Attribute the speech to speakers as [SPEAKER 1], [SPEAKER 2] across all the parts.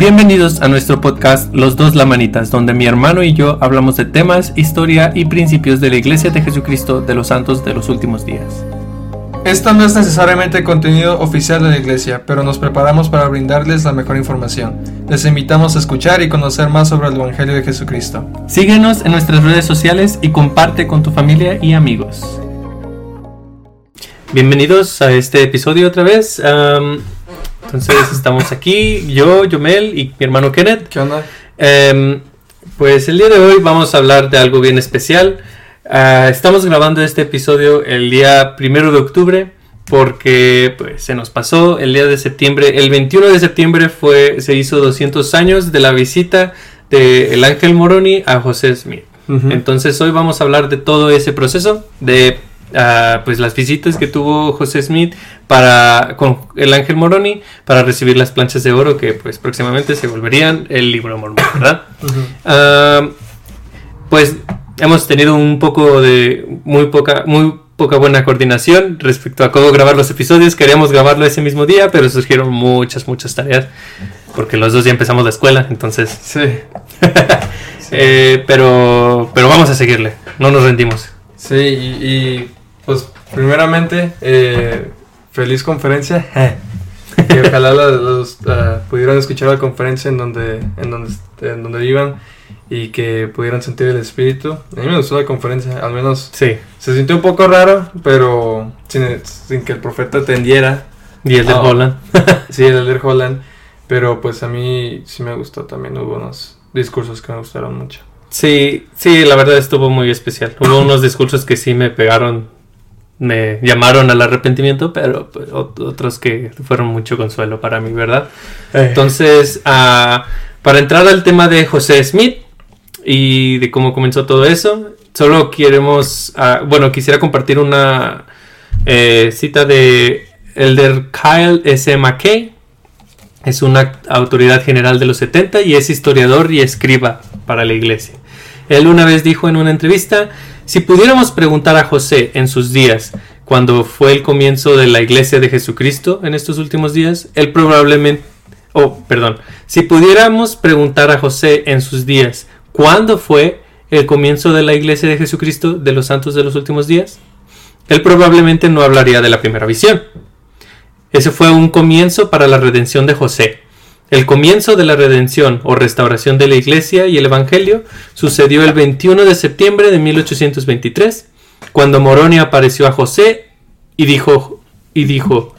[SPEAKER 1] Bienvenidos a nuestro podcast Los dos Lamanitas, donde mi hermano y yo hablamos de temas, historia y principios de la Iglesia de Jesucristo de los Santos de los últimos días.
[SPEAKER 2] Esto no es necesariamente contenido oficial de la iglesia, pero nos preparamos para brindarles la mejor información. Les invitamos a escuchar y conocer más sobre el Evangelio de Jesucristo.
[SPEAKER 1] Síguenos en nuestras redes sociales y comparte con tu familia y amigos. Bienvenidos a este episodio otra vez. Um, entonces estamos aquí, yo, Yomel y mi hermano Kenneth.
[SPEAKER 2] ¿Qué onda?
[SPEAKER 1] Um, pues el día de hoy vamos a hablar de algo bien especial. Uh, estamos grabando este episodio el día primero de octubre porque pues, se nos pasó el día de septiembre. El 21 de septiembre fue, se hizo 200 años de la visita de el Ángel Moroni a José Smith. Entonces hoy vamos a hablar de todo ese proceso, de uh, pues las visitas que tuvo José Smith para con el Ángel Moroni para recibir las planchas de oro que pues próximamente se volverían el libro mormón, ¿verdad? Uh, pues hemos tenido un poco de muy poca muy poca buena coordinación respecto a cómo grabar los episodios. Queríamos grabarlo ese mismo día, pero surgieron muchas muchas tareas porque los dos ya empezamos la escuela, entonces
[SPEAKER 2] Sí.
[SPEAKER 1] eh, pero pero vamos a seguirle, no nos rendimos.
[SPEAKER 2] Sí, y, y, pues primeramente, eh, feliz conferencia. que ojalá los, los, uh, pudieran escuchar la conferencia en donde, en donde, en donde vivan y que pudieran sentir el espíritu. A mí me gustó la conferencia, al menos
[SPEAKER 1] Sí.
[SPEAKER 2] se sintió un poco raro, pero sin, sin que el profeta atendiera.
[SPEAKER 1] Y el de
[SPEAKER 2] Ah.
[SPEAKER 1] Holland.
[SPEAKER 2] Sí, el de Holland, pero pues a mí sí me gustó también, hubo unos discursos que me gustaron mucho.
[SPEAKER 1] Sí, sí, la verdad estuvo muy especial. Hubo unos discursos que sí me pegaron, me llamaron al arrepentimiento, pero pues, ot- otros que fueron mucho consuelo para mí, ¿verdad? Entonces, ah, para entrar al tema de José Smith y de cómo comenzó todo eso, solo queremos, ah, bueno, quisiera compartir una eh, cita de Elder Kyle S. McKay. Es una autoridad general de los 70 y es historiador y escriba para la iglesia. Él una vez dijo en una entrevista, si pudiéramos preguntar a José en sus días, cuando fue el comienzo de la iglesia de Jesucristo en estos últimos días, él probablemente, oh, perdón, si pudiéramos preguntar a José en sus días, ¿cuándo fue el comienzo de la iglesia de Jesucristo de los santos de los últimos días? Él probablemente no hablaría de la primera visión. Ese fue un comienzo para la redención de José. El comienzo de la redención o restauración de la iglesia y el evangelio sucedió el 21 de septiembre de 1823, cuando Moroni apareció a José y dijo, y dijo,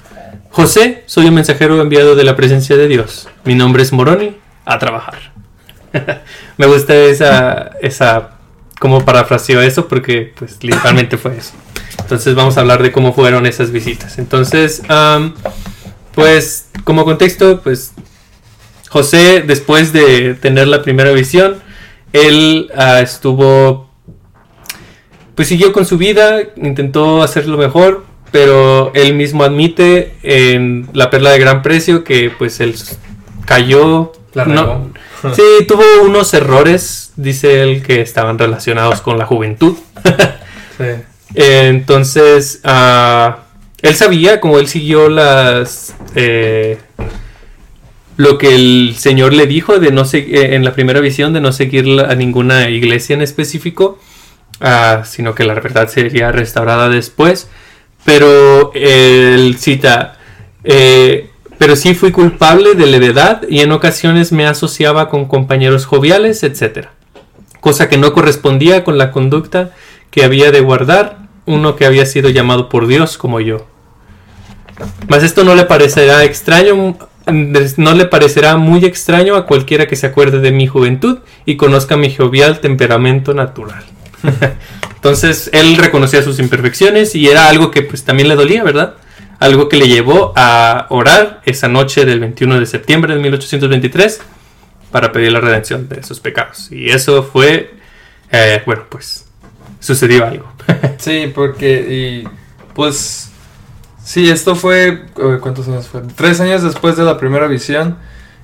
[SPEAKER 1] José, soy un mensajero enviado de la presencia de Dios. Mi nombre es Moroni, a trabajar. Me gusta esa, esa, cómo parafraseó eso, porque pues literalmente fue eso. Entonces vamos a hablar de cómo fueron esas visitas. Entonces, pues como contexto, pues José, después de tener la primera visión, él uh, estuvo, pues siguió con su vida, intentó hacerlo mejor, pero él mismo admite en La Perla de Gran Precio que pues él cayó.
[SPEAKER 2] La
[SPEAKER 1] no, sí, tuvo unos errores, dice él, que estaban relacionados con la juventud.
[SPEAKER 2] Sí.
[SPEAKER 1] Entonces, uh, él sabía, como él siguió las... Eh, lo que el Señor le dijo de no eh, en la primera visión de no seguir a ninguna iglesia en específico, uh, sino que la verdad sería restaurada después. Pero él cita, eh, pero sí fui culpable de levedad y en ocasiones me asociaba con compañeros joviales, etc. Cosa que no correspondía con la conducta que había de guardar uno que había sido llamado por Dios como yo. Mas esto no le parecerá extraño, no le parecerá muy extraño a cualquiera que se acuerde de mi juventud y conozca mi jovial temperamento natural. Entonces él reconocía sus imperfecciones y era algo que pues también le dolía, ¿verdad? Algo que le llevó a orar esa noche del 21 de septiembre de 1823 para pedir la redención de sus pecados. Y eso fue, eh, bueno, pues sucedió algo.
[SPEAKER 2] Sí, porque, y pues, sí, esto fue, eh, ¿cuántos años fue? Tres años después de la primera visión.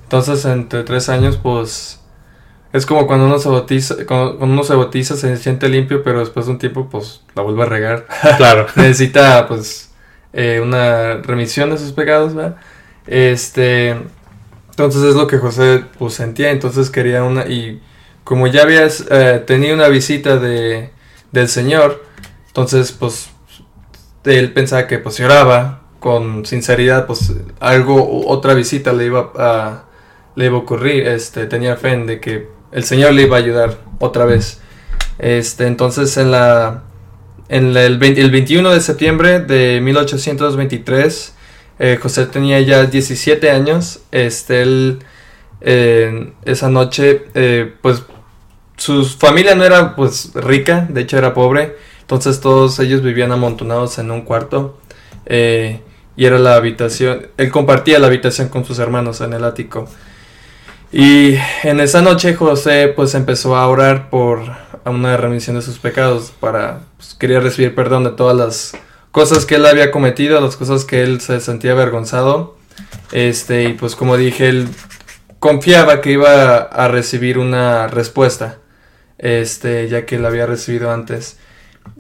[SPEAKER 2] Entonces, entre tres años, pues, es como cuando uno se bautiza, cuando uno se bautiza se siente limpio, pero después de un tiempo, pues, la vuelve a regar.
[SPEAKER 1] claro.
[SPEAKER 2] Necesita, pues, eh, una remisión de sus pecados, ¿verdad? Este, Entonces es lo que José pues sentía, entonces quería una y como ya habías eh, tenido una visita de, del Señor, entonces pues él pensaba que pues si oraba con sinceridad pues algo otra visita le iba a le iba a ocurrir, este tenía fe en de que el Señor le iba a ayudar otra vez. Este, entonces en la en el, 21 de septiembre de 1823 eh, José tenía ya 17 años. Este, él, esa noche, eh, pues su familia no era pues rica, de hecho era pobre. Entonces todos ellos vivían amontonados en un cuarto. Eh, y era la habitación, él compartía la habitación con sus hermanos en el ático. Y en esa noche José pues empezó a orar por una remisión de sus pecados para pues, quería recibir perdón de todas las cosas que él había cometido, las cosas que él se sentía avergonzado. Este, y pues como dije, él confiaba que iba a recibir una respuesta. Este, ya que la había recibido antes.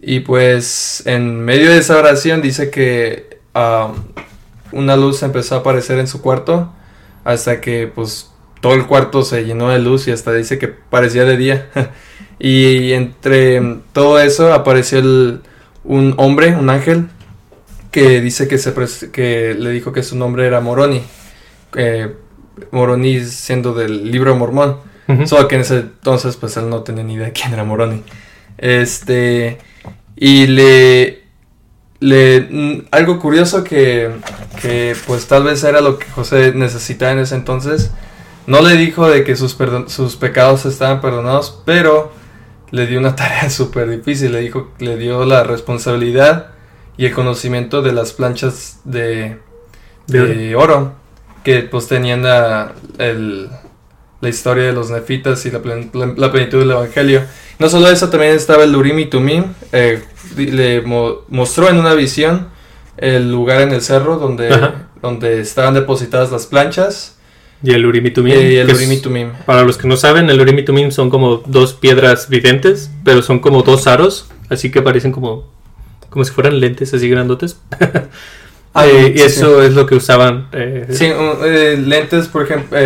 [SPEAKER 2] Y pues en medio de esa oración dice que um, una luz empezó a aparecer en su cuarto hasta que pues todo el cuarto se llenó de luz y hasta dice que parecía de día. y entre todo eso apareció un hombre, un ángel, que dice que, se que le dijo que su nombre era Moroni. Eh, Moroni siendo del libro Mormón. Solo que en ese entonces pues él no tenía ni idea de quién era Moroni. Este... Y le... le mm, algo curioso que, que pues tal vez era lo que José necesitaba en ese entonces no le dijo de que sus, sus pecados estaban perdonados, pero le dio una tarea súper difícil. Le dijo, le dio la responsabilidad y el conocimiento de las planchas de, de, oro que pues tenían la, la historia de los nefitas y la, plenitud del evangelio. No solo eso, también estaba el Urim y Tumim. Eh, le mostró en una visión el lugar en el cerro donde, donde estaban depositadas las planchas
[SPEAKER 1] y el Urim y
[SPEAKER 2] el
[SPEAKER 1] Para los que no saben, el Urim y son como dos piedras videntes, pero son como dos aros, así que parecen como, como si fueran lentes así grandotes. Ah, eh, y eso es lo que usaban.
[SPEAKER 2] Eh, sí, eh, lentes, por ejemplo,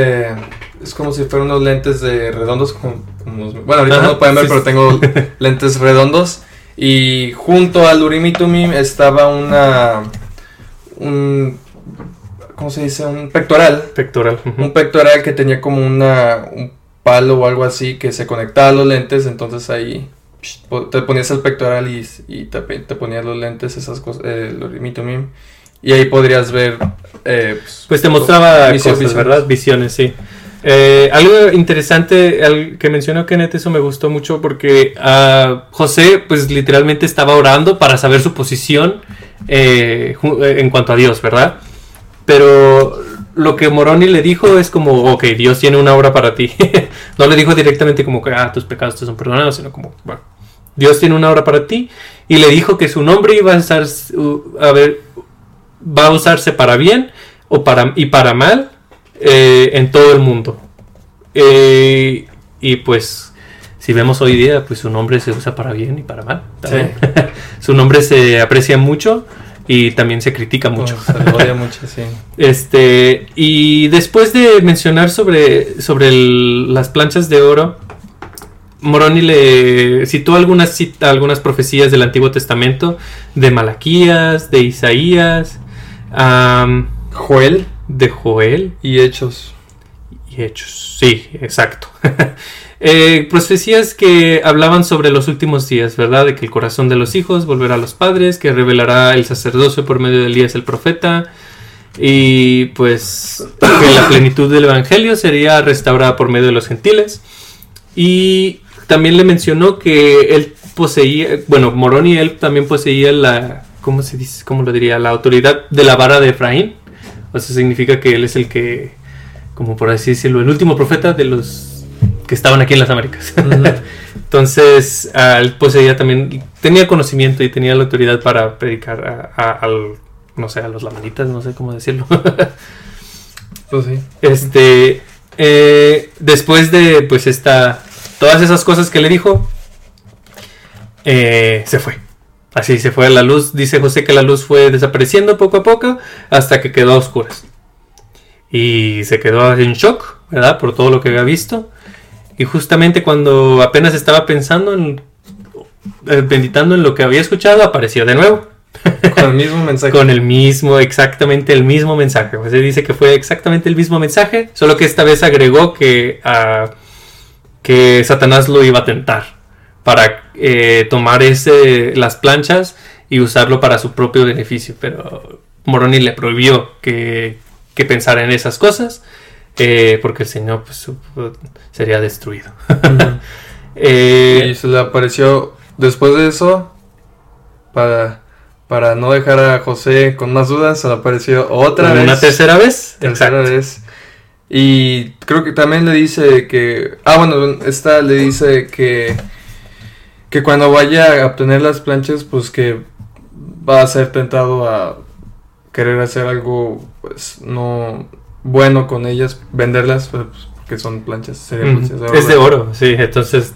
[SPEAKER 2] es como si fueran unos lentes de redondos. Como, bueno, ahorita no pueden ver, pero tengo lentes redondos. Y junto al Urim y estaba una. Un, ¿cómo se dice? Un pectoral.
[SPEAKER 1] Pectoral.
[SPEAKER 2] Un pectoral que tenía como una, un palo o algo así que se conectaba a los lentes, entonces ahí te ponías el pectoral y, y te, te, ponías los lentes, esas cosas, eh, y ahí podrías ver...
[SPEAKER 1] Eh, pues, pues, te mostraba cosas, ¿verdad? Visiones, sí. Eh, algo interesante que mencionó Kenneth, eso me gustó mucho porque uh, José pues literalmente estaba orando para saber su posición eh, en cuanto a Dios, ¿verdad? Pero lo que Moroni le dijo es como, ok, Dios tiene una obra para ti. no le dijo directamente como que, ah, tus pecados te son perdonados, sino como, Dios tiene una obra para ti. Y le dijo que su nombre iba a estar, a ver, va a usarse para bien o para, y para mal eh, en todo el mundo. Eh, y pues, si vemos hoy día, pues su nombre se usa para bien y para mal. su nombre se aprecia mucho y también se critica mucho.
[SPEAKER 2] se mucho, sí.
[SPEAKER 1] Este, y después de mencionar sobre, sobre las planchas de oro, Moroni le citó algunas, algunas profecías del Antiguo Testamento, de Malaquías, de Isaías,
[SPEAKER 2] Joel,
[SPEAKER 1] de Joel
[SPEAKER 2] y Hechos.
[SPEAKER 1] Y Hechos, sí, exacto. Eh, profecías que hablaban sobre los últimos días, ¿verdad? De que el corazón de los hijos volverá a los padres, que revelará el sacerdocio por medio de Elías el profeta, y pues que la plenitud del evangelio sería restaurada por medio de los gentiles. Y también le mencionó que él poseía, bueno, Moroni él también poseía la, ¿cómo se dice? ¿Cómo lo diría? La autoridad de la vara de Efraín. O sea, significa que él es el que, como por así decirlo, el último profeta de los que estaban aquí en las Américas. Entonces, él poseía también, tenía conocimiento y tenía la autoridad para predicar a, al, no sé, a los lamanitas, no sé cómo decirlo.
[SPEAKER 2] pues sí.
[SPEAKER 1] Este, eh, después de, pues, esta, todas esas cosas que le dijo, eh, se fue. Así se fue la luz. Dice José que la luz fue desapareciendo poco a poco hasta que quedó a oscuras. y se quedó en shock, ¿verdad? Por todo lo que había visto. Y justamente cuando apenas estaba pensando en, eh, meditando en lo que había escuchado, apareció de nuevo.
[SPEAKER 2] Con el mismo mensaje.
[SPEAKER 1] Con el mismo, exactamente el mismo mensaje. Se dice que fue exactamente el mismo mensaje, solo que esta vez agregó que, ah, que Satanás lo iba a tentar para eh, tomar ese, las planchas y usarlo para su propio beneficio. Pero Moroni le prohibió que, que pensara en esas cosas eh, porque el Señor pues, sería destruido.
[SPEAKER 2] Eh, y se le apareció después de eso para para no dejar a José con más dudas, se le apareció otra vez.
[SPEAKER 1] ¿Una tercera vez?
[SPEAKER 2] Tercera vez. Y creo que también le dice que. Ah, bueno, esta le dice que. Que cuando vaya a obtener las planchas, pues que va a ser tentado a querer hacer algo, pues no bueno con ellas, venderlas, pues, que son planchas.
[SPEAKER 1] es de oro, sí. Entonces,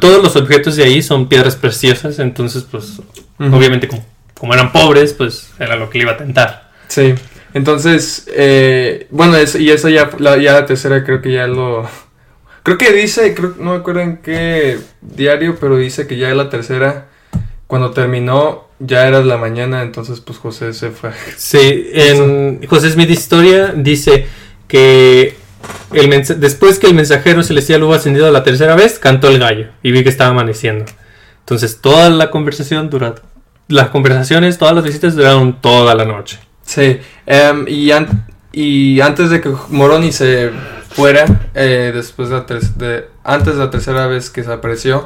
[SPEAKER 1] todos los objetos de ahí son piedras preciosas, entonces, pues, obviamente como como eran pobres, pues era lo que le iba a tentar.
[SPEAKER 2] Sí. Entonces, eh, bueno, y eso ya la, ya la tercera creo que ya lo... Creo que dice, creo, no me acuerdo en qué diario, pero dice que ya la tercera, cuando terminó, ya era la mañana, entonces pues José se fue.
[SPEAKER 1] Sí, en José Smith Historia dice que el después que el mensajero celestial hubo ascendido la tercera vez, cantó el gallo y vi que estaba amaneciendo. Entonces toda la conversación duró las conversaciones, todas las visitas duraron toda la noche.
[SPEAKER 2] Sí, y, y antes de que Moroni se fuera, eh, después de, antes de la tercera vez que se apareció,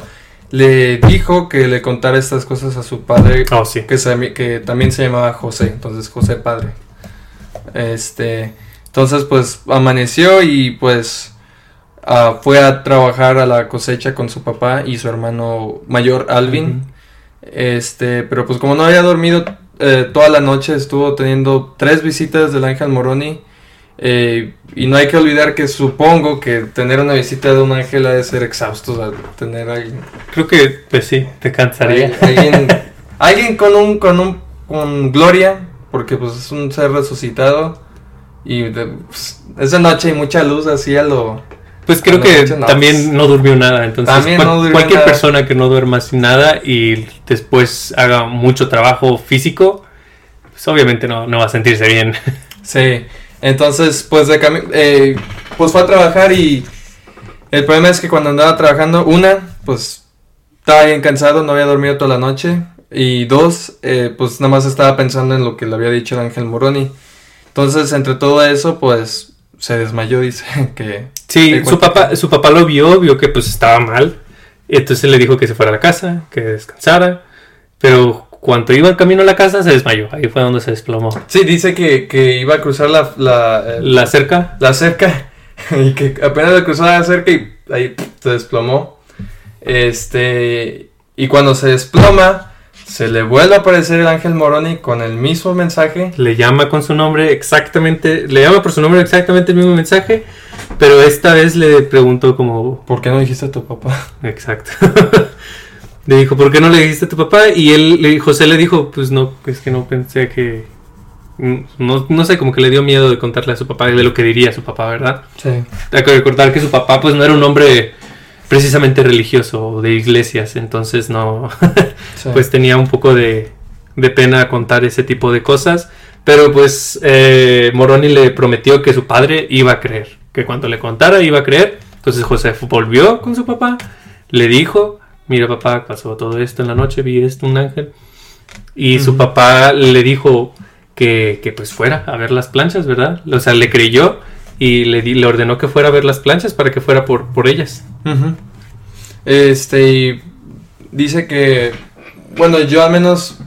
[SPEAKER 2] le dijo que le contara estas cosas a su padre,
[SPEAKER 1] oh, sí.
[SPEAKER 2] que, que también se llamaba José, entonces José padre. Este, entonces pues amaneció y pues ah, fue a trabajar a la cosecha con su papá y su hermano mayor Alvin. Este, pero pues como no había dormido eh, toda la noche, estuvo teniendo tres visitas del ángel Moroni. Eh, y no hay que olvidar que supongo que tener una visita de un ángel ha de ser exhausto. tener alguien.
[SPEAKER 1] Creo que, pues sí, te cansaría.
[SPEAKER 2] Alguien, alguien con un, con un, con gloria, porque pues es un ser resucitado. Y de, pues, esa noche hay mucha luz así a lo
[SPEAKER 1] pues creo que también no durmió nada. Entonces, cualquier persona que no duerma sin nada y después haga mucho trabajo físico, pues obviamente no, va a sentirse bien.
[SPEAKER 2] Sí, entonces, pues, de eh, pues fue a trabajar y el problema es que cuando andaba trabajando, una, pues estaba bien cansado, no había dormido toda la noche. Y dos, eh, pues nada más estaba pensando en lo que le había dicho el ángel Moroni. Entonces, entre todo eso, pues se desmayó, dice que...
[SPEAKER 1] Sí, su papá, su papá lo vio, vio que pues estaba mal. Entonces le dijo que se fuera a la casa, que descansara. Pero cuando iba camino a la casa se desmayó. Ahí fue donde se desplomó.
[SPEAKER 2] Sí, dice que, iba a cruzar la... La,
[SPEAKER 1] la cerca.
[SPEAKER 2] La cerca. Y que apenas cruzó la cerca y ahí se desplomó. Este... Y cuando se desploma se le vuelve a aparecer el ángel Moroni con el mismo mensaje.
[SPEAKER 1] Le llama con su nombre exactamente, le llama por su nombre exactamente el mismo mensaje, pero esta vez le preguntó como...
[SPEAKER 2] ¿Por qué no dijiste a tu papá?
[SPEAKER 1] Exacto. le dijo, ¿por qué no le dijiste a tu papá? Y él, José le dijo, pues no, es que no pensé que... No, no sé, como que le dio miedo de contarle a su papá de lo que diría su papá, ¿verdad?
[SPEAKER 2] Sí.
[SPEAKER 1] Hay que recordar que su papá pues no era un hombre precisamente religioso o de iglesias, entonces no, pues tenía un poco de, de, pena contar ese tipo de cosas, pero pues eh, Moroni le prometió que su padre iba a creer, que cuando le contara iba a creer, entonces José volvió con su papá, le dijo, mira papá, pasó todo esto en la noche, vi esto, un ángel, y su papá le dijo que, que, pues fuera a ver las planchas, ¿verdad? O sea, le creyó y le, le ordenó que fuera a ver las planchas para que fuera por, por ellas.
[SPEAKER 2] Este, y dice que, bueno, yo al menos,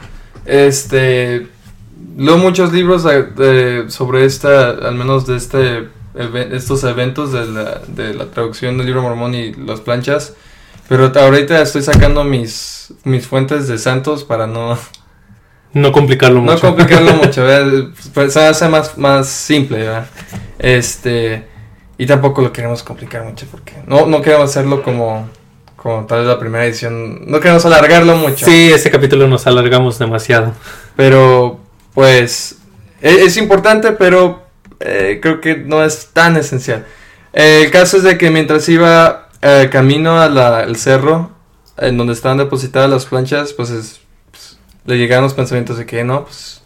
[SPEAKER 2] este, leo muchos libros sobre esta, al menos de este, estos eventos de la, de la traducción del libro mormón y las planchas, pero ahorita estoy sacando mis, mis fuentes de santos para no...
[SPEAKER 1] No complicarlo
[SPEAKER 2] mucho. No complicarlo mucho, pues, se hace más, más simple, ¿verdad? Este, y tampoco lo queremos complicar mucho porque no, no queremos hacerlo como, como tal vez la primera edición. No queremos alargarlo mucho.
[SPEAKER 1] Sí, ese capítulo nos alargamos demasiado.
[SPEAKER 2] Pero, pues, e, es, importante, pero eh, creo que no es tan esencial. Eh, el caso es de que mientras iba eh, camino al cerro, en donde estaban depositadas las planchas, pues, pues, le llegaron los pensamientos de que no, pues,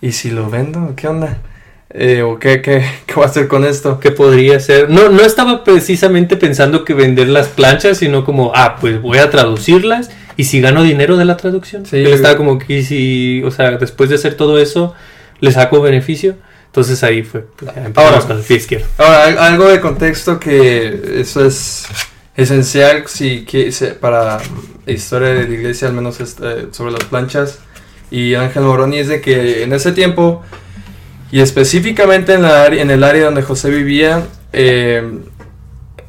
[SPEAKER 2] ¿y si lo vendo? ¿Qué onda? Eh, ¿O qué, qué, qué voy a hacer con esto?
[SPEAKER 1] ¿Qué podría ser? No, no estaba precisamente pensando que vender las planchas, sino como, ah, pues voy a traducirlas y si gano dinero de la traducción. Sí, Él estaba como que si, o sea, después de hacer todo eso, le saco beneficio. Entonces ahí fue, pues,
[SPEAKER 2] ahora, con el pie izquierdo. Ahora, algo de contexto que eso es esencial si, para la historia de la iglesia, al menos este, sobre las planchas. Y Ángel Moroni es de que en ese tiempo y específicamente en, la, en el área donde José vivía, eh,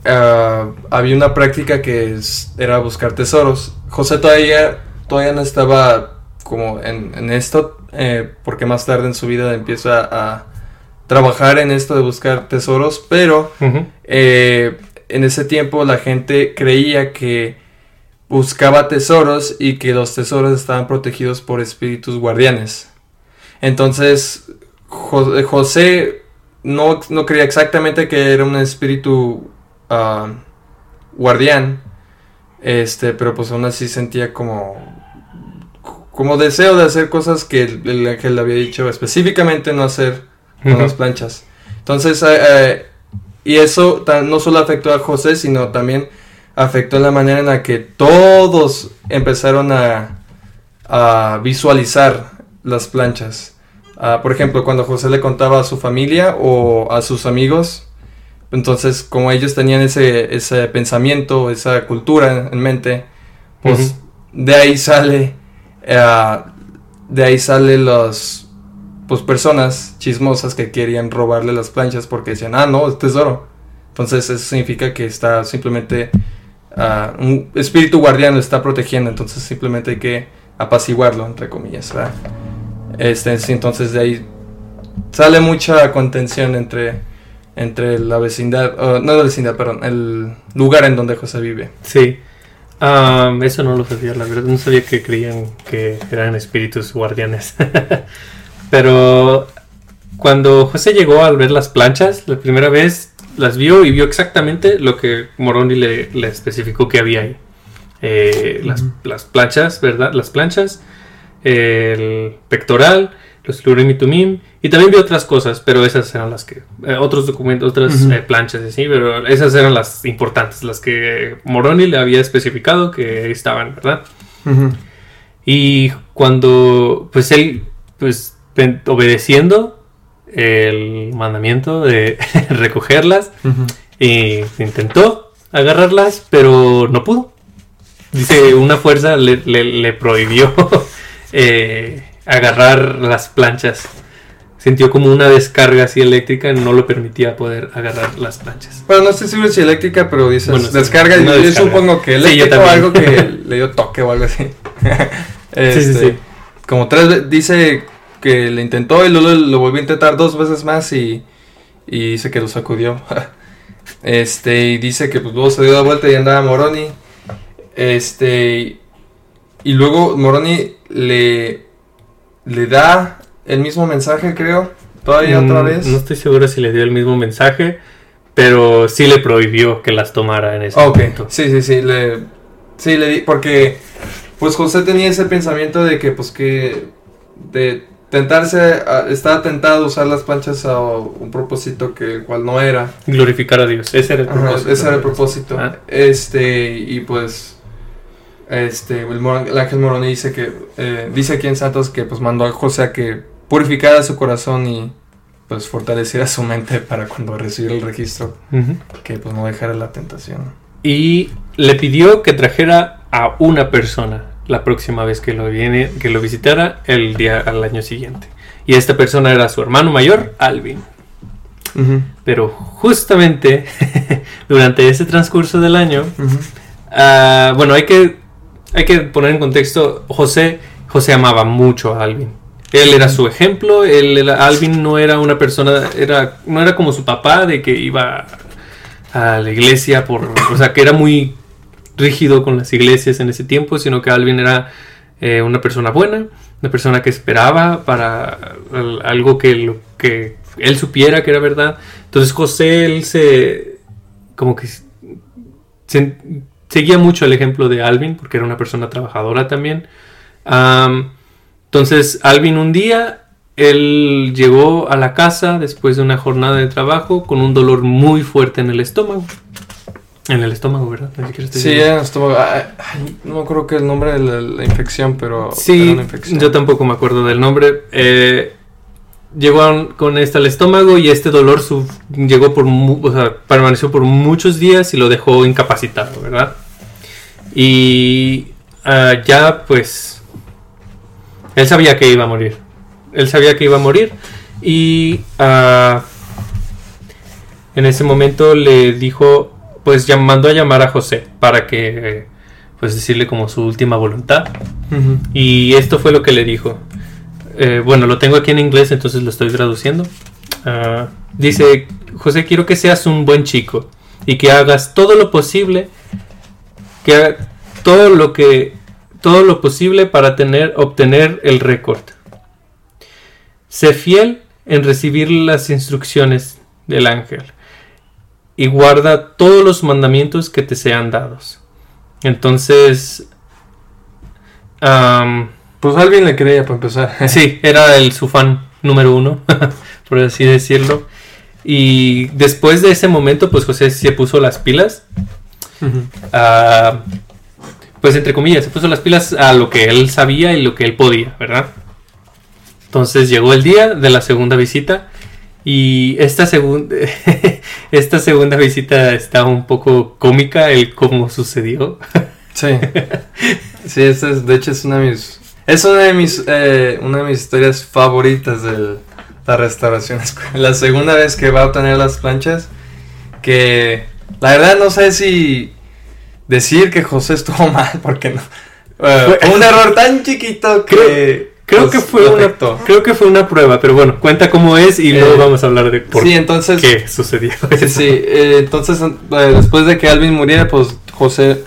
[SPEAKER 2] ah, había una práctica que era buscar tesoros. José todavía, todavía no estaba como en, esto, eh, porque más tarde en su vida empieza a trabajar en esto de buscar tesoros, pero eh, en ese tiempo la gente creía que buscaba tesoros y que los tesoros estaban protegidos por espíritus guardianes. Entonces José no, no, creía exactamente que era un espíritu ah, guardián, este, pero pues aún así sentía como, como deseo de hacer cosas que el, ángel le había dicho específicamente no hacer con las planchas. Entonces, eh, eh, y eso no solo afectó a José, sino también afectó la manera en la que todos empezaron a, a visualizar las planchas. Ah, por ejemplo, cuando José le contaba a su familia o a sus amigos, entonces como ellos tenían ese, ese pensamiento, esa cultura en mente, pues de ahí sale, uh, de ahí sale las pues, personas chismosas que querían robarle las planchas porque decían, ah, no, es tesoro. Entonces eso significa que está simplemente, ah, un espíritu guardián lo está protegiendo, entonces simplemente hay que apaciguarlo, entre comillas. ¿verdad? Este, entonces de ahí sale mucha contención entre, entre la vecindad, no la vecindad, perdón, el lugar en donde José vive.
[SPEAKER 1] Sí, eso no lo sabía, la verdad, no sabía que creían que eran espíritus guardianes. Pero cuando José llegó al ver las planchas, la primera vez las vio y vio exactamente lo que Moroni le, le especificó que había ahí. Eh, las, las planchas, ¿verdad? Las planchas el pectoral, los Lurim y y también vi otras cosas, pero esas eran las que, eh, otros documentos, otras eh, planchas, así, pero esas eran las importantes, las que Moroni le había especificado que estaban, ¿verdad? Y cuando, pues él, pues obedeciendo el mandamiento de recogerlas, y intentó agarrarlas, pero no pudo. Dice, una fuerza le, le prohibió eh, agarrar las planchas. Sintió como una descarga así eléctrica, no lo permitía poder agarrar las planchas.
[SPEAKER 2] Bueno, no estoy seguro si eléctrica, pero dice descarga, yo supongo que eléctrica o algo que le dio toque o algo así. Este, como tres veces, dice que le intentó y luego lo volvió a intentar dos veces más y, y dice que lo sacudió. este, y dice que pues luego se dio la vuelta y andaba Moroni. Este, y luego Moroni le, le da el mismo mensaje, creo. Todavía otra mm, vez.
[SPEAKER 1] No estoy seguro si le dio el mismo mensaje, pero sí le prohibió que las tomara en ese momento.
[SPEAKER 2] Sí, sí, sí. Le, sí, le di, porque pues José tenía ese pensamiento de que, pues que, de tentarse, estaba tentado a usar las planchas a un propósito que el cual no era.
[SPEAKER 1] Glorificar a Dios. Ese era el propósito.
[SPEAKER 2] ese era el propósito. Ah. Este, y pues este, el, ángel Moroni dice que, eh, dice aquí en Santos que pues mandó a José a que purificara su corazón y pues fortaleciera su mente para cuando recibiera el registro, que pues no dejara la tentación.
[SPEAKER 1] Y le pidió que trajera a una persona la próxima vez que lo viene, que lo visitara el día al año siguiente. Y esta persona era su hermano mayor, Alvin. Pero justamente durante ese transcurso del año, ah, bueno, hay que hay que poner en contexto, José, José amaba mucho a Alvin. Él era su ejemplo, él Alvin no era una persona, era, no era como su papá de que iba a la iglesia por, o sea, que era muy rígido con las iglesias en ese tiempo, sino que Alvin era eh, una persona buena una persona que esperaba para algo que, que él supiera que era verdad. Entonces José, él se, como que seguía mucho el ejemplo de Alvin, porque era una persona trabajadora también. entonces Alvin un día, él llegó a la casa después de una jornada de trabajo con un dolor muy fuerte en el estómago. En el estómago, ¿verdad?
[SPEAKER 2] sí, en el estómago. no me acuerdo que el nombre de la, infección, pero.
[SPEAKER 1] Sí, yo tampoco me acuerdo del nombre. Eh, llegó con este al estómago y este dolor llegó por. O sea, permaneció por muchos días y lo dejó incapacitado, ¿verdad? Y ah, ya, pues. Él sabía que iba a morir. Él sabía que iba a morir. Y. Uh, en ese momento le dijo pues ya mandó a llamar a José para que pues decirle como su última voluntad. Y esto fue lo que le dijo. Eh, bueno, lo tengo aquí en inglés, entonces lo estoy traduciendo. Ah, dice, José, quiero que seas un buen chico y que hagas todo lo posible, que todo lo que todo lo posible para tener obtener el récord. Sé fiel en recibir las instrucciones del ángel y guarda todos los mandamientos que te sean dados. Entonces,
[SPEAKER 2] pues alguien le creía para empezar.
[SPEAKER 1] sí, era el su fan número uno, por así decirlo. Y después de ese momento, pues José se puso las pilas. pues entre comillas, se puso las pilas a lo que él sabía y lo que él podía, ¿verdad? Entonces llegó el día de la segunda visita y esta, segunda esta segunda visita está un poco cómica, el cómo sucedió.
[SPEAKER 2] Sí. Sí, esta es, de hecho es una de mis... Es una de mis, eh, una de mis historias favoritas de la restauración. La segunda vez que va a obtener las planchas, que la verdad no sé si decir que José estuvo mal, porque no. fue un error tan chiquito que...
[SPEAKER 1] Creo que fue una, creo que fue una prueba, pero bueno, cuenta cómo es y luego eh, vamos a hablar de por sí, entonces, qué sucedió.
[SPEAKER 2] Sí, eh, entonces eh, después de que Alvin muriera, pues José,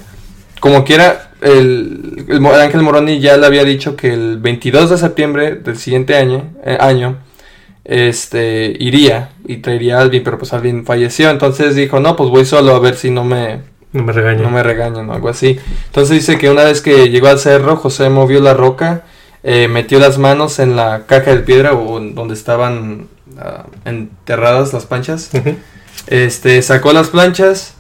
[SPEAKER 2] como quiera, el, el, Ángel Moroni ya le había dicho que el 22 de septiembre del siguiente año, año este, iría y traería a Alvin, pero pues Alvin falleció, entonces dijo, no, pues voy solo a ver si no me...
[SPEAKER 1] No me regañan.
[SPEAKER 2] No me regañan o algo así. Entonces dice que una vez que llegó al cerro, José movió la roca eh, metió las manos en la caja de piedra o donde estaban ah, enterradas las planchas. Este, sacó las planchas.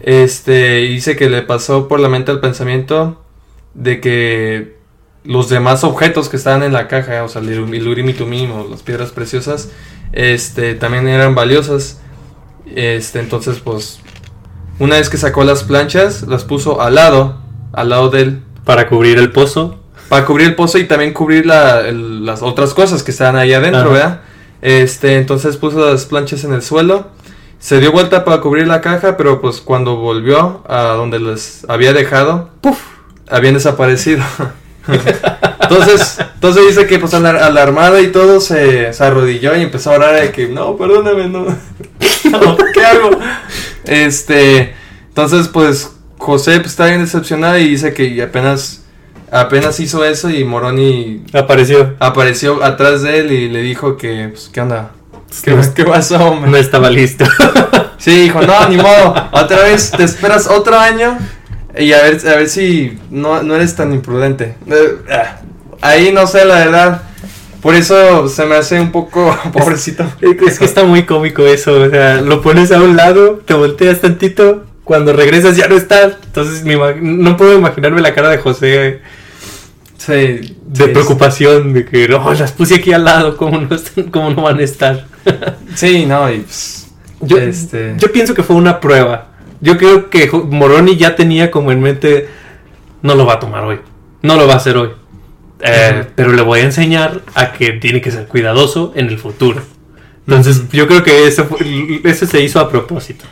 [SPEAKER 2] Este, dice que le pasó por la mente el pensamiento de que los demás objetos que estaban en la caja, o sea, el urim o las piedras preciosas, este, también eran valiosas. Este, entonces, pues, una vez que sacó las planchas, las puso al lado, al lado de él.
[SPEAKER 1] Para cubrir el pozo
[SPEAKER 2] para cubrir el pozo y también cubrir las otras cosas que estaban ahí adentro, ¿verdad? Este, entonces puso las planchas en el suelo, se dio vuelta para cubrir la caja, pero pues cuando volvió a donde les había dejado, ¡puf! habían desaparecido. entonces, entonces dice que pues alarmada y todo se, arrodilló y empezó a orar de que no, perdóname, no, ¿qué hago? Este, entonces pues José pues, está bien decepcionado y dice que apenas apenas hizo eso y Moroni
[SPEAKER 1] apareció
[SPEAKER 2] apareció atrás de él y le dijo que pues, qué onda ¿Qué, pasó
[SPEAKER 1] hombre? no estaba listo
[SPEAKER 2] sí dijo no ni modo otra vez te esperas otro año y a ver a ver si no, no eres tan imprudente eh, ah, ahí no sé la verdad por eso se me hace un poco pobrecito.
[SPEAKER 1] Es que está muy cómico eso. O sea, lo pones a un lado, te volteas tantito, cuando regresas ya no está. Entonces no puedo imaginarme la cara de José
[SPEAKER 2] sí,
[SPEAKER 1] de preocupación, de que no, las puse aquí al lado, ¿cómo no, cómo no van a estar?
[SPEAKER 2] sí, no, y pues,
[SPEAKER 1] yo, este... yo pienso que fue una prueba. Yo creo que Moroni ya tenía como en mente, no lo va a tomar hoy, no lo va a hacer hoy. Eh, pero le voy a enseñar a que tiene que ser cuidadoso en el futuro. Entonces, yo creo que eso, eso se hizo a propósito.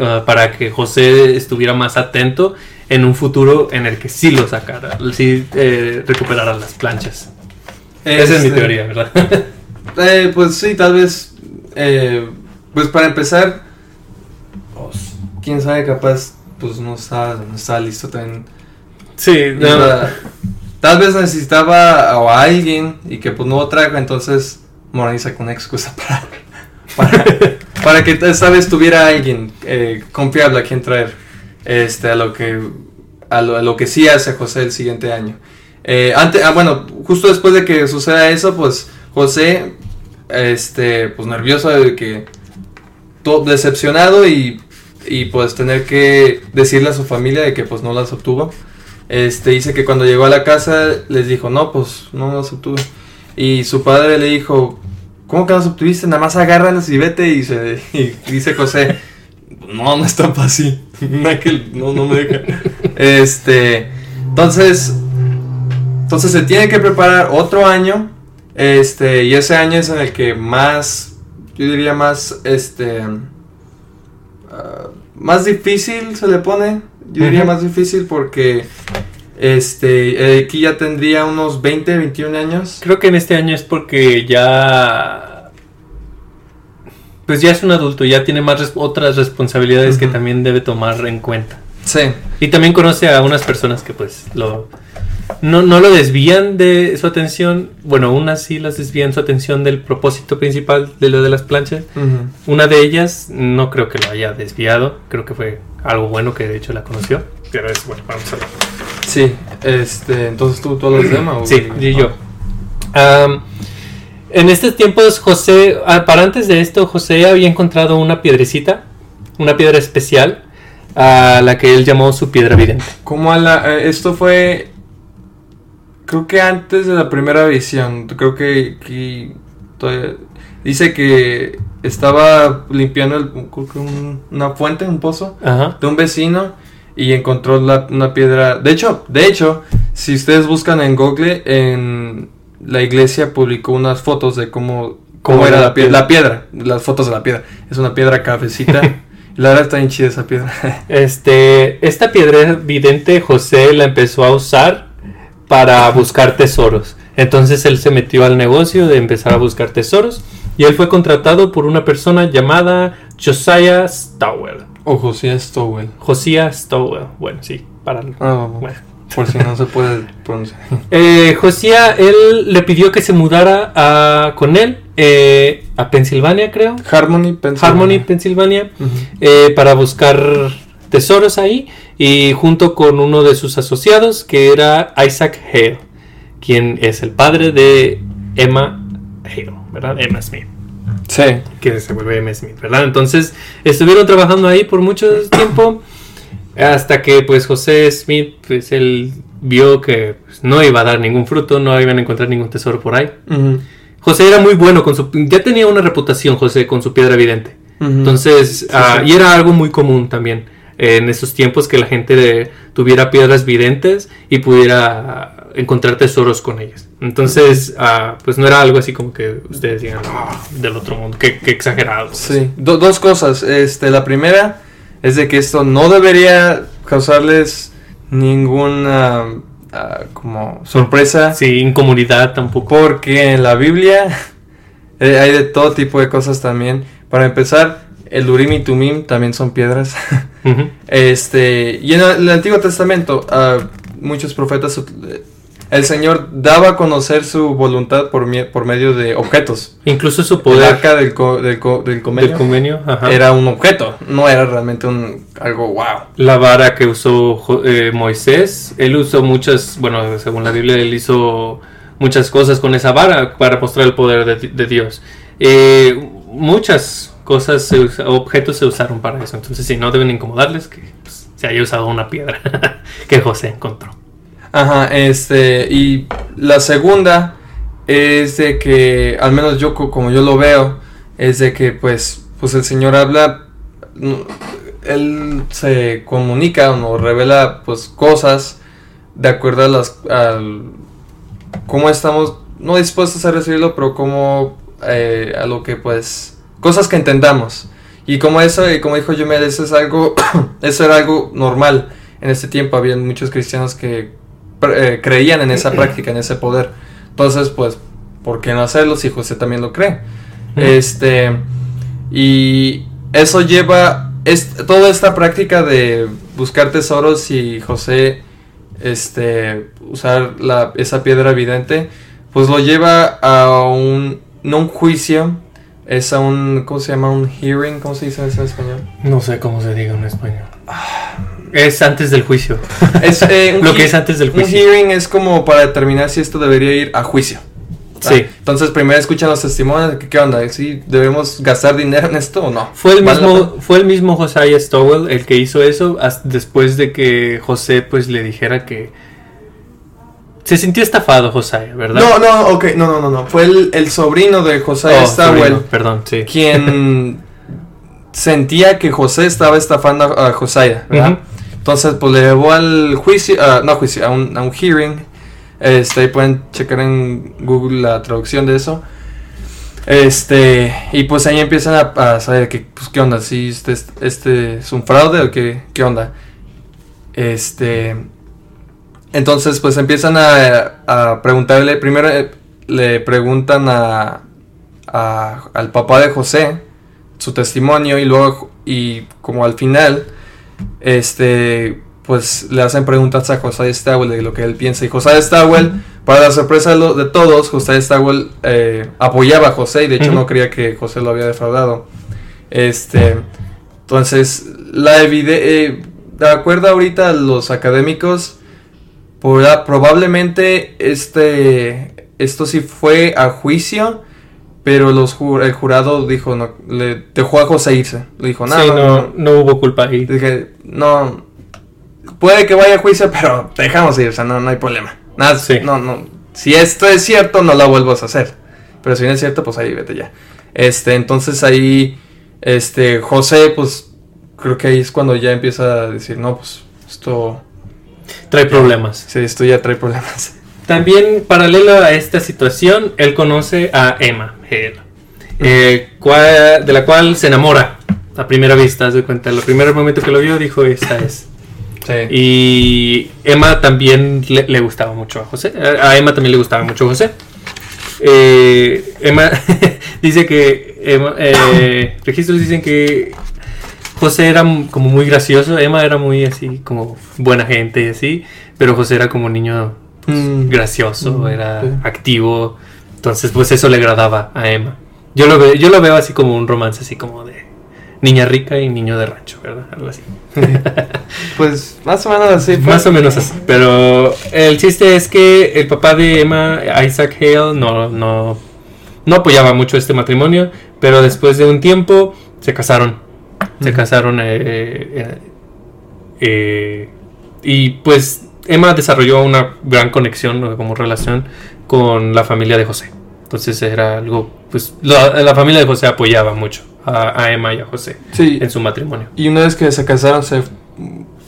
[SPEAKER 1] Ah, para que José estuviera más atento en un futuro en el que sí lo sacara, sí eh, recuperara las planchas. Esa es mi este, teoría, ¿verdad?
[SPEAKER 2] Eh, pues sí, tal vez. Eh, pues para empezar, pues, quién sabe, capaz, pues no está, no está listo también.
[SPEAKER 1] Sí,
[SPEAKER 2] tal tal vez necesitaba a alguien y que pues no lo trajo, entonces moraliza con una excusa para, para, que esta vez tuviera alguien eh, confiable a quien traer este, a lo que a lo, que sí hace José el siguiente año. Eh, antes, ah, bueno, justo después de que suceda eso, pues José, este, pues nervioso de que, todo decepcionado y, y pues tener que decirle a su familia de que pues no las obtuvo. Este, dice que cuando llegó a la casa les dijo, no, pues no las obtuve. Y su padre le dijo, ¿cómo que las obtuviste? Nada más agárralas y vete. Y, se, dice José, no, no está así. no, no me deja. Este, entonces, entonces se tiene que preparar otro año. Este, y ese año es en el que más, yo diría más, este, ah, más difícil se le pone. Yo diría más difícil porque este, aquí ya tendría unos 20, 21 años.
[SPEAKER 1] Creo que en este año es porque ya. Pues ya es un adulto, ya tiene más otras responsabilidades que también debe tomar en cuenta.
[SPEAKER 2] Sí.
[SPEAKER 1] Y también conoce a unas personas que, pues, lo. No, no lo desvían de su atención. Bueno, unas sí las desvían su atención del propósito principal de lo de las planchas. Una de ellas no creo que lo haya desviado. Creo que fue algo bueno que de hecho la conoció. Pero es bueno, vamos a ver.
[SPEAKER 2] Sí, este, entonces tú todos los demás.
[SPEAKER 1] Sí, y yo. en estos tiempos, José, ah, para antes de esto, José había encontrado una piedrecita, una piedra especial, a la que él llamó su piedra vidente.
[SPEAKER 2] ¿Cómo a la, eh, esto fue, creo que antes de la primera visión, creo que, dice que estaba limpiando una fuente, un pozo de un vecino y encontró una piedra. De hecho, de hecho, si ustedes buscan en Google, en la iglesia publicó unas fotos de cómo, cómo era la, piedra, la piedra, las fotos de la piedra. Es una piedra cabecita. la verdad está bien chida esa piedra.
[SPEAKER 1] este, esta piedra vidente José la empezó a usar para buscar tesoros. Entonces él se metió al negocio de empezar a buscar tesoros y él fue contratado por una persona llamada Josiah Stowell.
[SPEAKER 2] O Josías Stowell.
[SPEAKER 1] Josías Stowell. Bueno, sí, para.
[SPEAKER 2] Ah, bueno. Por si no se puede pronunciar.
[SPEAKER 1] Eh, él le pidió que se mudara a, con él eh, a Pensilvania, creo.
[SPEAKER 2] Harmony,
[SPEAKER 1] Pensilvania. Harmony, Pensilvania. Eh, para buscar tesoros ahí. Y junto con uno de sus asociados, que era Isaac Hale, quien es el padre de Emma Hale, ¿verdad? Emma Smith.
[SPEAKER 2] Sí.
[SPEAKER 1] Que se vuelve M. Smith, ¿verdad? Entonces, estuvieron trabajando ahí por mucho tiempo. Hasta que, pues, José Smith, pues, él vio que pues, no iba a dar ningún fruto, no iban a encontrar ningún tesoro por ahí. José era muy bueno con su... Ya tenía una reputación, José, con su piedra evidente. Entonces, ah, y era algo muy común también en esos tiempos que la gente tuviera piedras videntes y pudiera encontrar tesoros con ellas. Entonces, ah, pues no era algo así como que ustedes digan ah, del otro mundo, qué, exagerado.
[SPEAKER 2] Sí, dos cosas. Este, la primera es de que esto no debería causarles ninguna ah, como sorpresa.
[SPEAKER 1] Sí, incomodidad tampoco.
[SPEAKER 2] Porque en la Biblia eh, hay de todo tipo de cosas también. Para empezar, el Urim y Tumim también son piedras. Este, y en el Antiguo Testamento, muchos profetas, el Señor daba a conocer su voluntad por, por medio de objetos.
[SPEAKER 1] Incluso su poder. El
[SPEAKER 2] arca del, del, convenio, era un objeto, no era realmente un algo wow.
[SPEAKER 1] La vara que usó eh, Moisés, él usó muchas, bueno, según la Biblia, él hizo muchas cosas con esa vara para mostrar el poder de, Dios. Eh, muchas cosas, objetos se usaron para eso. Entonces, si no deben incomodarles que pues, se haya usado una piedra que José encontró.
[SPEAKER 2] Ajá, este, y la segunda es de que, al menos yo como yo lo veo, es de que pues, pues el Señor habla, él se comunica o nos revela pues cosas de acuerdo a las, al, cómo estamos, no dispuestos a recibirlo, pero como eh, a lo que pues cosas que entendamos. Y como eso, y como dijo Yumel, eso es algo, eso era algo normal. En este tiempo había muchos cristianos que eh, creían en esa práctica, en ese poder. Entonces, pues, ¿por qué no hacerlo si José también lo cree? Este, y eso lleva, es, toda esta práctica de buscar tesoros y José este, usar la, esa piedra evidente, pues lo lleva a un, no un juicio, es a un, ¿cómo se llama? Un hearing, ¿cómo se dice eso en español?
[SPEAKER 1] No sé cómo se diga en español. Es antes del juicio.
[SPEAKER 2] Es, eh, un
[SPEAKER 1] Lo que es antes del
[SPEAKER 2] Un
[SPEAKER 1] juicio.
[SPEAKER 2] hearing es como para determinar si esto debería ir a juicio.
[SPEAKER 1] Sí.
[SPEAKER 2] Entonces primero escuchan los testimonios de que qué onda, si debemos gastar dinero en esto o no.
[SPEAKER 1] Fue el
[SPEAKER 2] ¿Vale la
[SPEAKER 1] mismo, fue el mismo Josiah Stowell el que hizo eso después de que José pues le dijera que se sintió estafado Josiah, ¿verdad?
[SPEAKER 2] No, no, ok, no, no, no, no. Fue el, el sobrino de José
[SPEAKER 1] Oh,
[SPEAKER 2] Stowell
[SPEAKER 1] sobrino, perdón, sí.
[SPEAKER 2] quien sentía que José estaba estafando a, Josiah, ¿verdad? Entonces, pues le llevó al juicio, ah, no juicio, a un, a un hearing. Este, ahí pueden checar en Google la traducción de eso. Este, y pues ahí empiezan a, saber que, pues, qué onda, si este, es- este es un fraude o qué, qué onda. Este, entonces, pues empiezan a, a preguntarle, primero eh, le preguntan a, a- al papá de José su testimonio y luego, y como al final, este, pues le hacen preguntas a José Stowell de lo que él piensa. Y José Stowell, para la sorpresa de, lo- de todos, José Stowell eh, apoyaba a José y de hecho no creía que José lo había defraudado. Este, entonces, la evidencia, de acuerdo ahorita a los académicos, proba- probablemente este, esto sí fue a juicio. Pero los ju- el jurado dijo, no, le dejó a José irse. Le dijo, no,
[SPEAKER 1] Sí,
[SPEAKER 2] no,
[SPEAKER 1] no, hubo culpa ahí.
[SPEAKER 2] Dije, no, puede que vaya a juicio, pero te dejamos ir, o sea, no, no hay problema. Nada,
[SPEAKER 1] Sí.
[SPEAKER 2] no, no. Si esto es cierto, no la vuelvas a hacer. Pero si no es cierto, pues ahí vete ya. Este, entonces ahí, este, José, pues, creo que ahí es cuando ya empieza a decir, no, pues, esto,
[SPEAKER 1] Trae problemas.
[SPEAKER 2] sí, esto ya trae problemas.
[SPEAKER 1] También, paralelo a esta situación, él conoce a Emma Hale, eh, cua- de la cual se enamora a primera vista. De cuenta, el primer momento que lo vio, dijo: Esta es.
[SPEAKER 2] Sí.
[SPEAKER 1] Y Emma también le, le gustaba mucho a José. A a Emma también le gustaba mucho José. Eh, Emma dice que Emma- eh, registros dicen que José era como muy gracioso, Emma era muy así como buena gente y así, pero José era como un niño pues,
[SPEAKER 2] Mm.
[SPEAKER 1] gracioso,
[SPEAKER 2] Mm,
[SPEAKER 1] era
[SPEAKER 2] sí.
[SPEAKER 1] activo, entonces pues eso le agradaba a Emma. Yo lo veo, yo lo veo así como un romance así como de niña rica y niño de rancho, ¿verdad? Algo así.
[SPEAKER 2] Pues, más o menos así. fue.
[SPEAKER 1] Más o menos así. Pero el chiste es que el papá de Emma, Isaac Hale, no, no, no apoyaba mucho este matrimonio, pero después de un tiempo se casaron. Se casaron eh, eh, eh, y pues Emma desarrolló una gran conexión como relación con la familia de José. Entonces era algo, pues la, la familia de José apoyaba mucho a, a Emma y a José
[SPEAKER 2] Sí,
[SPEAKER 1] en su matrimonio.
[SPEAKER 2] Y una vez que se casaron, se...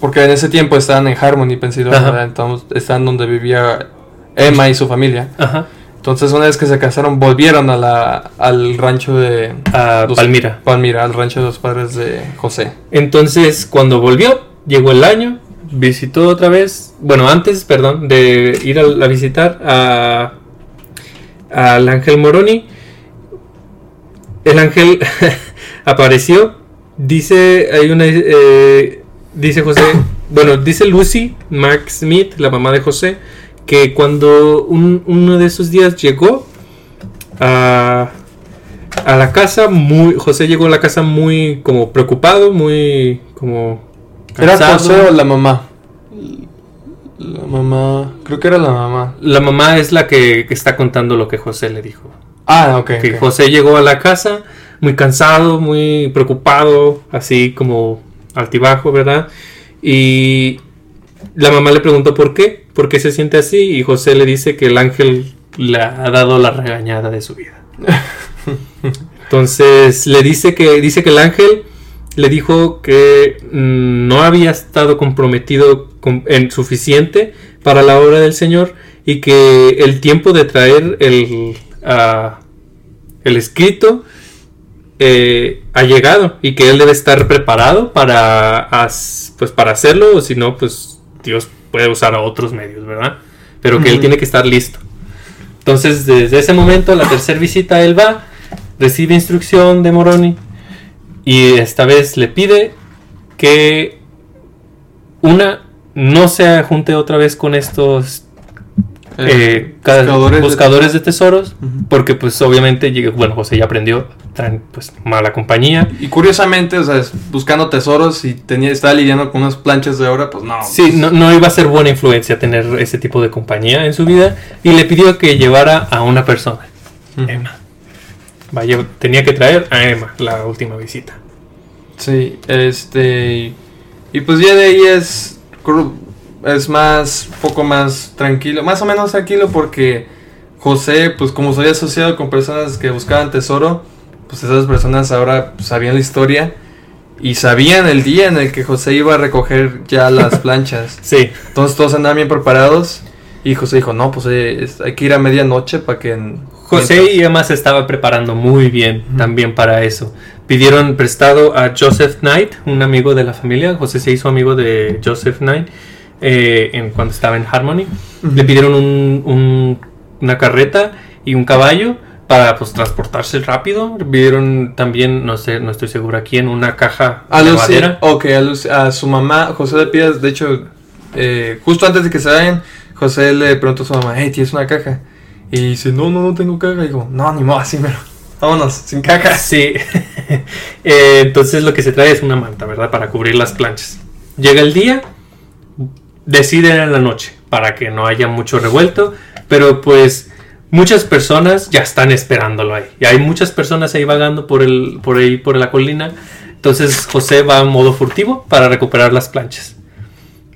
[SPEAKER 2] porque en ese tiempo estaban en Harmony, Pensilvania, entonces estaban donde vivía Emma y su familia.
[SPEAKER 1] Ajá.
[SPEAKER 2] Entonces una vez que se casaron, volvieron a la, al rancho de
[SPEAKER 1] A
[SPEAKER 2] los-
[SPEAKER 1] Palmira.
[SPEAKER 2] Palmira, al rancho de los padres de José.
[SPEAKER 1] Entonces, cuando volvió, llegó el año, visitó otra vez, bueno, antes, perdón, de ir a, visitar a al ángel Moroni, el ángel apareció, dice, hay una, eh, dice José, bueno, dice Lucy Max Smith, la mamá de José, que cuando un- uno de esos días llegó a, a la casa, muy, José llegó a la casa muy como preocupado, muy como...
[SPEAKER 2] ¿Era. José o la mamá? La mamá, creo que era la mamá.
[SPEAKER 1] La mamá es la que, que está contando lo que José le dijo.
[SPEAKER 2] Ah, ok.
[SPEAKER 1] Que. José llegó a la casa muy cansado, muy preocupado, así como altibajo, ¿verdad? Y la mamá le preguntó por qué, por qué se siente así, y José le dice que el ángel le ha dado la regañada de su vida. Entonces le dice que dice que el ángel le dijo que mm, no había estado comprometido con- en suficiente para la obra del Señor y que el tiempo de traer el, el escrito eh, ha llegado y que él debe estar preparado para, as- pues, para hacerlo o si no, pues Dios puede usar a otros medios, ¿verdad? Pero que él tiene que estar listo. Entonces, desde ese momento, la tercera visita, él va, recibe instrucción de Moroni y esta vez le pide que una no se junte otra vez con estos eh, buscadores, de, tesoros, porque pues obviamente, bueno, José ya aprendió, traen pues mala compañía.
[SPEAKER 2] Y curiosamente, o sea, buscando tesoros y tenía, estaba lidiando con unas planchas de oro, pues no.
[SPEAKER 1] Sí, no, no, iba a ser buena influencia tener ese tipo de compañía en su vida y le pidió que llevara a una persona, Emma. Vaya, tenía que traer a Emma la última visita.
[SPEAKER 2] Sí, este... Y pues ya de ahí es es más, poco más tranquilo, más o menos tranquilo porque José, pues como se había asociado con personas que buscaban tesoro, pues esas personas ahora sabían la historia y sabían el día en el que José iba a recoger ya las planchas.
[SPEAKER 1] sí.
[SPEAKER 2] Entonces todos andaban bien preparados y José dijo, no, pues eh, hay que ir a medianoche para que...
[SPEAKER 1] José y Emma se estaba preparando muy bien también para eso. Pidieron prestado a Joseph Knight, un amigo de la familia. José se hizo amigo de Joseph Knight eh, en, cuando estaba en Harmony. Le pidieron una carreta y un caballo para pues transportarse rápido. Pidieron también, no sé, no estoy seguro a quién, una caja
[SPEAKER 2] a de madera. Ok, a, su mamá, José le pide, de hecho, eh, justo antes de que se vayan, José le preguntó a su mamá, hey, ¿tienes una caja? Y dice, no, no, no tengo caja. Y dijo, no, ni modo, así mero. Vámonos, sin caja.
[SPEAKER 1] Sí. Eh, entonces lo que se trae es una manta, ¿verdad? Para cubrir las planchas. Llega el día, deciden en la noche para que no haya mucho revuelto, pero pues muchas personas ya están esperándolo ahí. Y hay muchas personas ahí vagando por el por ahí por la colina. Entonces José va en modo furtivo para recuperar las planchas.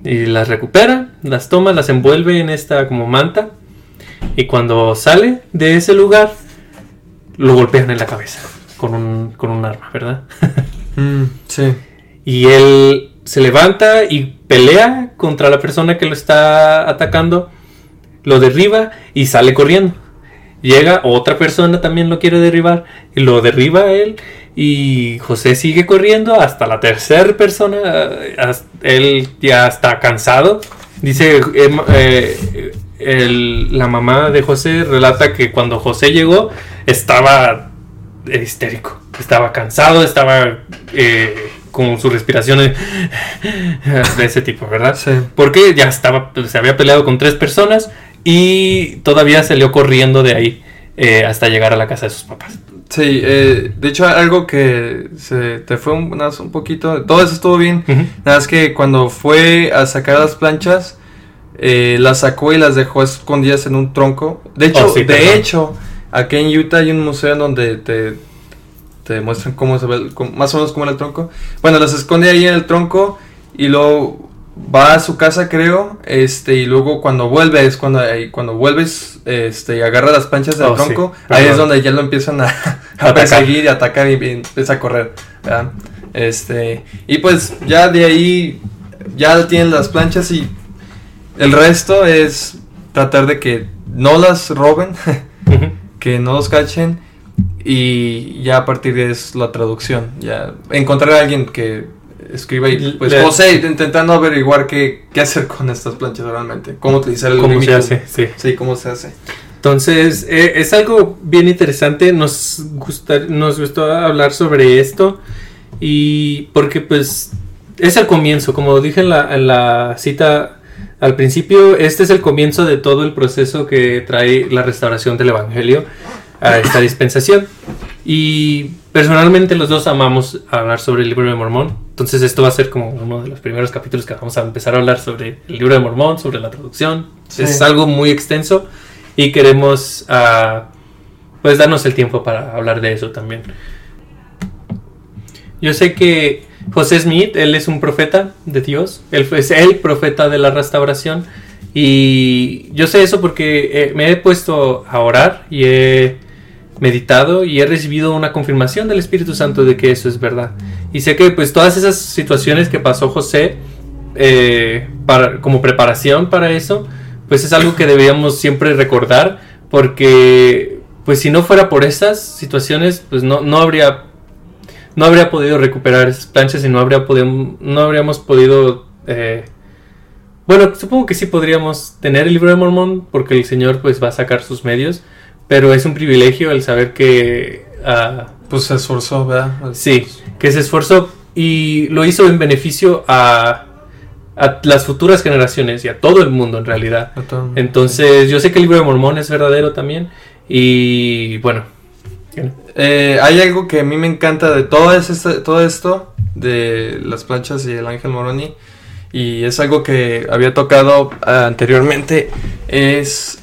[SPEAKER 1] Y las recupera, las toma, las envuelve en esta como manta. Y cuando sale de ese lugar, lo golpean en la cabeza con un, con un arma, ¿verdad?
[SPEAKER 2] Mm, sí.
[SPEAKER 1] Y él se levanta y pelea contra la persona que lo está atacando, lo derriba y sale corriendo. Llega otra persona también lo quiere derribar y lo derriba a él y José sigue corriendo hasta la tercera persona, él ya está cansado. Dice, em, eh, la mamá de José relata que cuando José llegó estaba histérico, estaba cansado, estaba... Eh, con su respiración de ese tipo, ¿verdad?
[SPEAKER 2] Sí.
[SPEAKER 1] Porque ya estaba, se había peleado con tres personas y todavía salió corriendo de ahí eh, hasta llegar a la casa de sus papás.
[SPEAKER 2] Sí, eh, de hecho algo que se te fue un, un poquito, todo eso estuvo bien, nada más que cuando fue a sacar las planchas, eh, las sacó y las dejó escondidas en un tronco. De hecho, oh, de hecho, aquí en Utah hay un museo donde te te muestran cómo se ve, más o menos cómo era el tronco. Bueno, las esconde ahí en el tronco y luego va a su casa, creo, este, y luego cuando vuelve, es cuando, cuando vuelves, este, y agarra las planchas del oh, tronco, ahí es donde ya lo empiezan a, a perseguir y atacar y, empieza a correr, Este, y pues ya de ahí, ya tienen las planchas y el resto es tratar de que no las roben, que no los cachen y ya a partir de eso la traducción, ya encontrar a alguien que escriba y pues José intentando averiguar qué, qué hacer con estas planchas realmente, cómo utilizar el
[SPEAKER 1] ¿Cómo se hace? Sí.
[SPEAKER 2] sí, cómo se hace.
[SPEAKER 1] Entonces, eh, es algo bien interesante, nos, gusta, nos gustó hablar sobre esto y porque pues es el comienzo, como dije en la, en la cita al principio, este es el comienzo de todo el proceso que trae la restauración del Evangelio a esta dispensación. Y personalmente los dos amamos hablar sobre el libro de Mormón. Entonces esto va a ser como uno de los primeros capítulos que vamos a empezar a hablar sobre el libro de Mormón, sobre la traducción. Es algo muy extenso y queremos uh, pues darnos el tiempo para hablar de eso también. Yo sé que José Smith, él es un profeta de Dios, él es el profeta de la restauración y yo sé eso porque eh, me he puesto a orar y he meditado y he recibido una confirmación del Espíritu Santo de que eso es verdad. Y sé que pues todas esas situaciones que pasó José eh, para, como preparación para eso, pues es algo que deberíamos siempre recordar porque pues si no fuera por esas situaciones pues no, no habría no habría podido recuperar esas planchas y no habría podido, no habríamos podido eh, bueno supongo que sí podríamos tener el libro de Mormón porque el Señor pues va a sacar sus medios pero es un privilegio el saber que... Uh,
[SPEAKER 2] pues se esforzó, ¿verdad?
[SPEAKER 1] Sí, que se esforzó y lo hizo en beneficio a, a las futuras generaciones y a todo el mundo en realidad. Entonces, yo sé que el libro de Mormón es verdadero también. Y bueno.
[SPEAKER 2] Eh, hay algo que a mí me encanta de todo, todo esto, de las planchas y el ángel Moroni, y es algo que había tocado anteriormente, es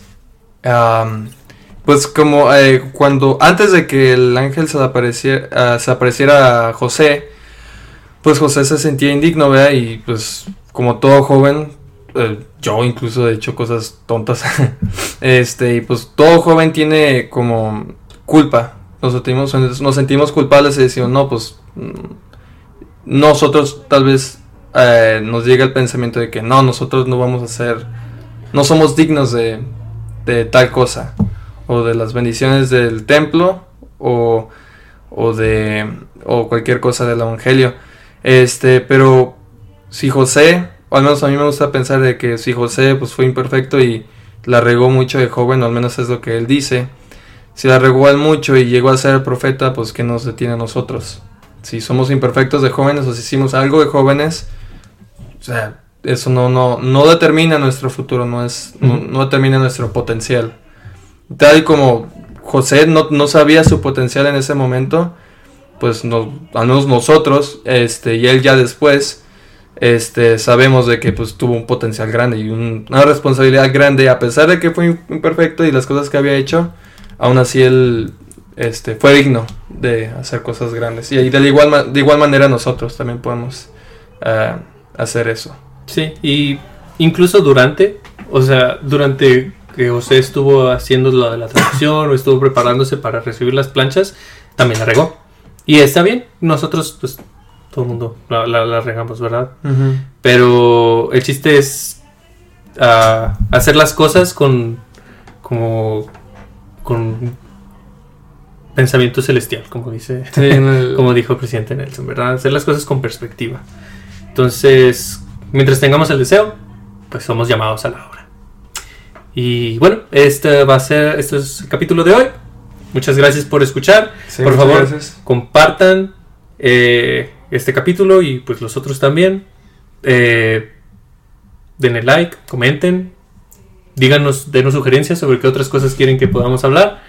[SPEAKER 2] pues como eh, cuando antes de que el ángel se apareciera, ah, se apareciera a José, pues José se sentía indigno, ¿verdad? Y pues como todo joven, eh, yo incluso he hecho cosas tontas, este, y pues todo joven tiene como culpa, nos sentimos, nos sentimos culpables y decimos, no, pues mm, nosotros tal vez eh, nos llega el pensamiento de que no, nosotros no vamos a ser, no somos dignos de, de tal cosa, o de las bendiciones del templo, o, o de, o cualquier cosa del evangelio. Este, pero si José, al menos a mí me gusta pensar de que si José pues fue imperfecto y la regó mucho de joven, o al menos es lo que él dice, si la regó al mucho y llegó a ser profeta, pues que nos detiene a nosotros. Si somos imperfectos de jóvenes o si hicimos algo de jóvenes, o sea, eso no, no, no determina nuestro futuro, no, es, no, determina nuestro potencial. Tal como José no, no sabía su potencial en ese momento, pues no, al menos nosotros, este, y él ya después, este, sabemos de que pues tuvo un potencial grande y una responsabilidad grande, a pesar de que fue imperfecto y las cosas que había hecho, aún así él este, fue digno de hacer cosas grandes. Y de igual, de igual manera nosotros también podemos uh, hacer eso.
[SPEAKER 1] Sí, y incluso durante, o sea, durante que José estuvo haciendo lo de la traducción o estuvo preparándose para recibir las planchas, también la regó. Y está bien, nosotros, pues, todo el mundo la, regamos, ¿verdad? Pero el chiste es uh, hacer las cosas con, como, con pensamiento celestial, como dice, como dijo el presidente Nelson, ¿verdad? Hacer las cosas con perspectiva. Entonces, mientras tengamos el deseo, pues somos llamados a la obra. Y bueno, este va a ser, este es el capítulo de hoy. Muchas gracias por escuchar. por favor, compartan eh, este capítulo y pues los otros también. Eh, denle like, comenten, díganos, denos sugerencias sobre qué otras cosas quieren que podamos hablar.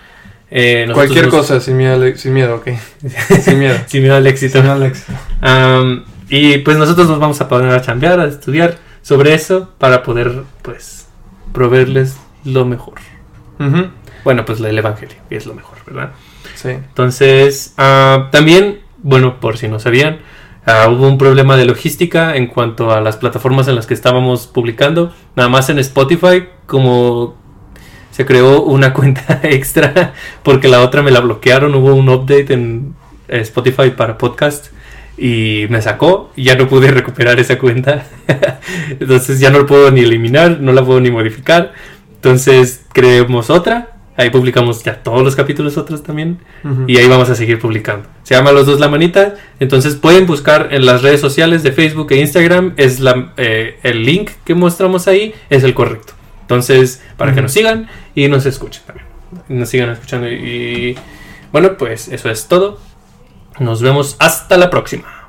[SPEAKER 2] Eh, Cualquier cosa, sin miedo, sin miedo, ok.
[SPEAKER 1] sin miedo. sin miedo al éxito. y pues nosotros nos vamos a poner a chambear, a estudiar sobre eso para poder, pues, proveerles lo mejor. Bueno, pues el Evangelio, es lo mejor, ¿verdad? Sí. Entonces, ah, también, bueno, por si no sabían, ah, hubo un problema de logística en cuanto a las plataformas en las que estábamos publicando. Nada más en Spotify, como se creó una cuenta extra porque la otra me la bloquearon, hubo un update en Spotify para podcast y me sacó ya no pude recuperar esa cuenta. Entonces ya no la puedo ni eliminar, no la puedo ni modificar. Entonces creemos otra Ahí publicamos ya todos los capítulos otros también. Y ahí vamos a seguir publicando. Se llama Los Dos La Manita. Entonces pueden buscar en las redes sociales de Facebook e Instagram. Es la, eh, el link que mostramos ahí. Es el correcto. Entonces, para que nos sigan y nos escuchen también. Nos sigan escuchando. Y bueno, pues eso es todo. Nos vemos hasta la próxima.